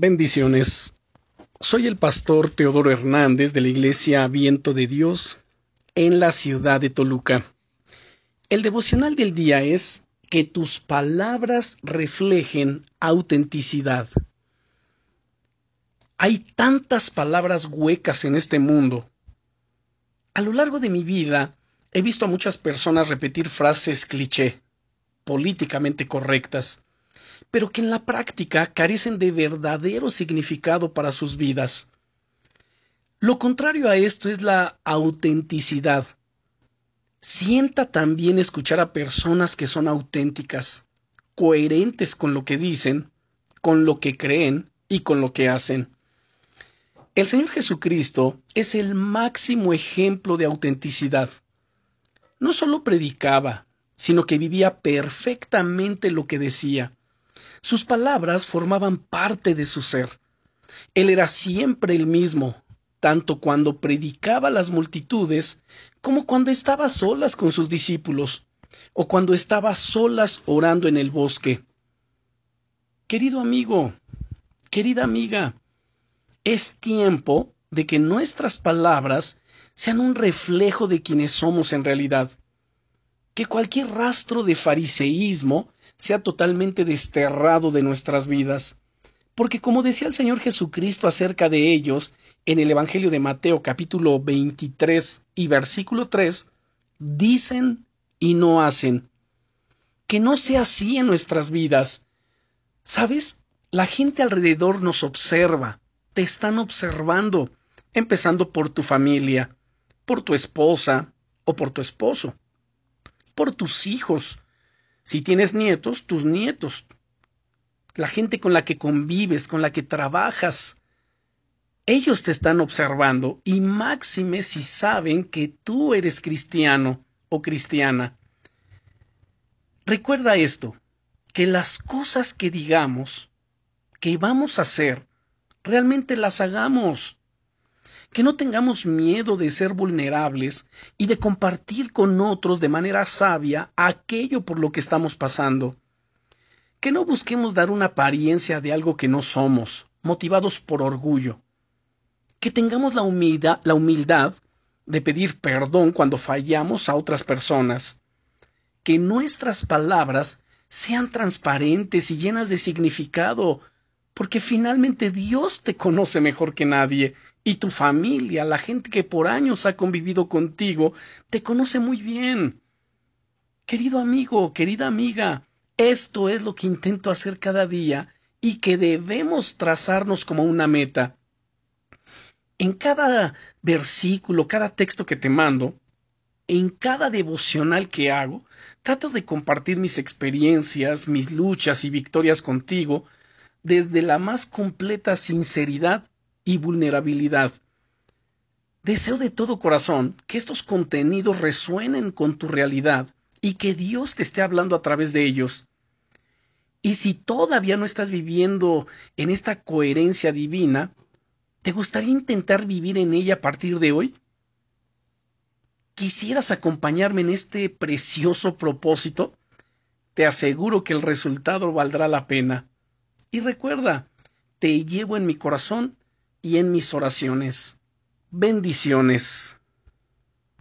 Bendiciones. Soy el pastor Teodoro Hernández de la Iglesia Viento de Dios en la ciudad de Toluca. El devocional del día es que tus palabras reflejen autenticidad. Hay tantas palabras huecas en este mundo. A lo largo de mi vida he visto a muchas personas repetir frases cliché, políticamente correctas, pero que en la práctica carecen de verdadero significado para sus vidas. Lo contrario a esto es la autenticidad. Sienta también escuchar a personas que son auténticas, coherentes con lo que dicen, con lo que creen y con lo que hacen. El Señor Jesucristo es el máximo ejemplo de autenticidad. No solo predicaba, sino que vivía perfectamente lo que decía. Sus palabras formaban parte de su ser. Él era siempre el mismo, tanto cuando predicaba a las multitudes como cuando estaba solas con sus discípulos o cuando estaba solas orando en el bosque. Querido amigo, querida amiga, es tiempo de que nuestras palabras sean un reflejo de quienes somos en realidad. Que cualquier rastro de fariseísmo sea totalmente desterrado de nuestras vidas. Porque como decía el Señor Jesucristo acerca de ellos en el Evangelio de Mateo capítulo 23 y versículo 3, dicen y no hacen. Que no sea así en nuestras vidas. ¿Sabes? La gente alrededor nos observa, te están observando, empezando por tu familia, por tu esposa o por tu esposo, por tus hijos, si tienes nietos, tus nietos, la gente con la que convives, con la que trabajas, ellos te están observando y máxime si saben que tú eres cristiano o cristiana. Recuerda esto, que las cosas que digamos, que vamos a hacer, realmente las hagamos que no tengamos miedo de ser vulnerables y de compartir con otros de manera sabia aquello por lo que estamos pasando. Que no busquemos dar una apariencia de algo que no somos, motivados por orgullo. Que tengamos la humildad, la humildad de pedir perdón cuando fallamos a otras personas. Que nuestras palabras sean transparentes y llenas de significado, porque finalmente Dios te conoce mejor que nadie y tu familia, la gente que por años ha convivido contigo, te conoce muy bien. Querido amigo, querida amiga, esto es lo que intento hacer cada día y que debemos trazarnos como una meta. En cada versículo, cada texto que te mando, en cada devocional que hago, trato de compartir mis experiencias, mis luchas y victorias contigo, desde la más completa sinceridad y vulnerabilidad. Deseo de todo corazón que estos contenidos resuenen con tu realidad y que Dios te esté hablando a través de ellos. Y si todavía no estás viviendo en esta coherencia divina, ¿te gustaría intentar vivir en ella a partir de hoy? ¿Quisieras acompañarme en este precioso propósito? Te aseguro que el resultado valdrá la pena. Y recuerda, te llevo en mi corazón y en mis oraciones. Bendiciones.